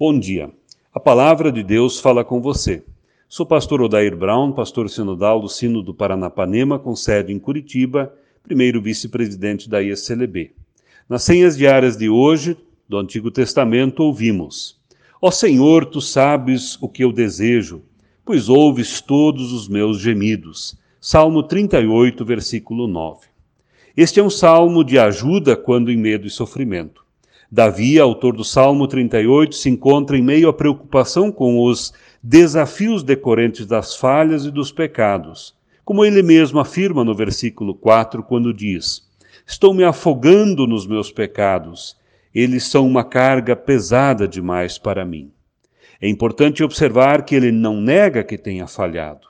Bom dia. A palavra de Deus fala com você. Sou pastor Odair Brown, pastor sinodal do Sino do Paranapanema, com sede em Curitiba, primeiro vice-presidente da ISLB. Nas senhas diárias de hoje, do Antigo Testamento, ouvimos: Ó Senhor, tu sabes o que eu desejo, pois ouves todos os meus gemidos. Salmo 38, versículo 9. Este é um salmo de ajuda quando em medo e sofrimento. Davi, autor do Salmo 38, se encontra em meio à preocupação com os desafios decorrentes das falhas e dos pecados, como ele mesmo afirma no versículo 4, quando diz: Estou me afogando nos meus pecados, eles são uma carga pesada demais para mim. É importante observar que ele não nega que tenha falhado.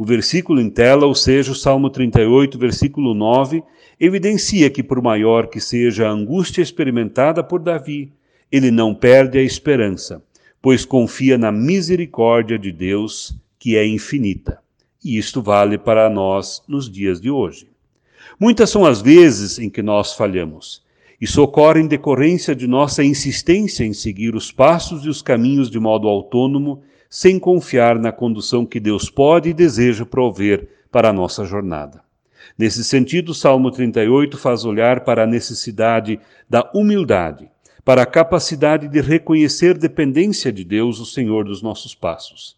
O versículo em tela, ou seja, o Salmo 38, versículo 9, evidencia que, por maior que seja a angústia experimentada por Davi, ele não perde a esperança, pois confia na misericórdia de Deus, que é infinita. E isto vale para nós nos dias de hoje. Muitas são as vezes em que nós falhamos. Isso ocorre em decorrência de nossa insistência em seguir os passos e os caminhos de modo autônomo sem confiar na condução que Deus pode e deseja prover para a nossa jornada. Nesse sentido, o Salmo 38 faz olhar para a necessidade da humildade, para a capacidade de reconhecer dependência de Deus, o Senhor dos nossos passos.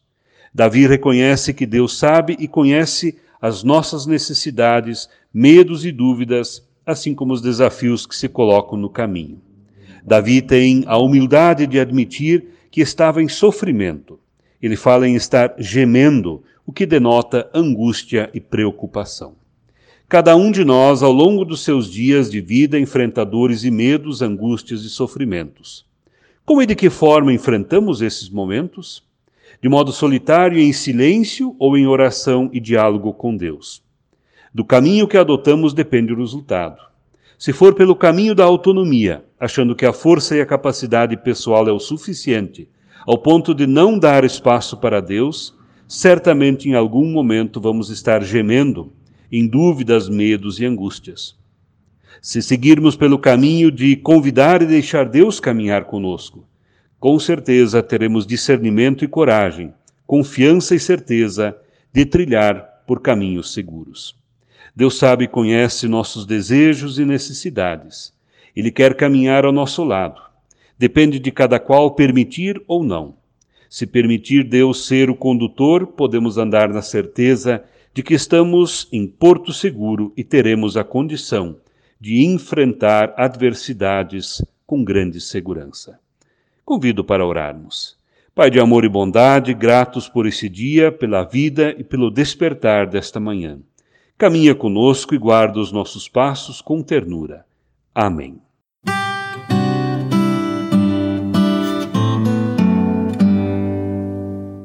Davi reconhece que Deus sabe e conhece as nossas necessidades, medos e dúvidas, assim como os desafios que se colocam no caminho. Davi tem a humildade de admitir que estava em sofrimento, ele fala em estar gemendo, o que denota angústia e preocupação. Cada um de nós, ao longo dos seus dias de vida, enfrenta dores e medos, angústias e sofrimentos. Como e de que forma enfrentamos esses momentos? De modo solitário e em silêncio ou em oração e diálogo com Deus? Do caminho que adotamos depende o resultado. Se for pelo caminho da autonomia, achando que a força e a capacidade pessoal é o suficiente ao ponto de não dar espaço para Deus, certamente em algum momento vamos estar gemendo em dúvidas, medos e angústias. Se seguirmos pelo caminho de convidar e deixar Deus caminhar conosco, com certeza teremos discernimento e coragem, confiança e certeza de trilhar por caminhos seguros. Deus sabe e conhece nossos desejos e necessidades. Ele quer caminhar ao nosso lado Depende de cada qual permitir ou não. Se permitir Deus ser o condutor, podemos andar na certeza de que estamos em porto seguro e teremos a condição de enfrentar adversidades com grande segurança. Convido para orarmos. Pai de amor e bondade, gratos por esse dia, pela vida e pelo despertar desta manhã. Caminha conosco e guarda os nossos passos com ternura. Amém.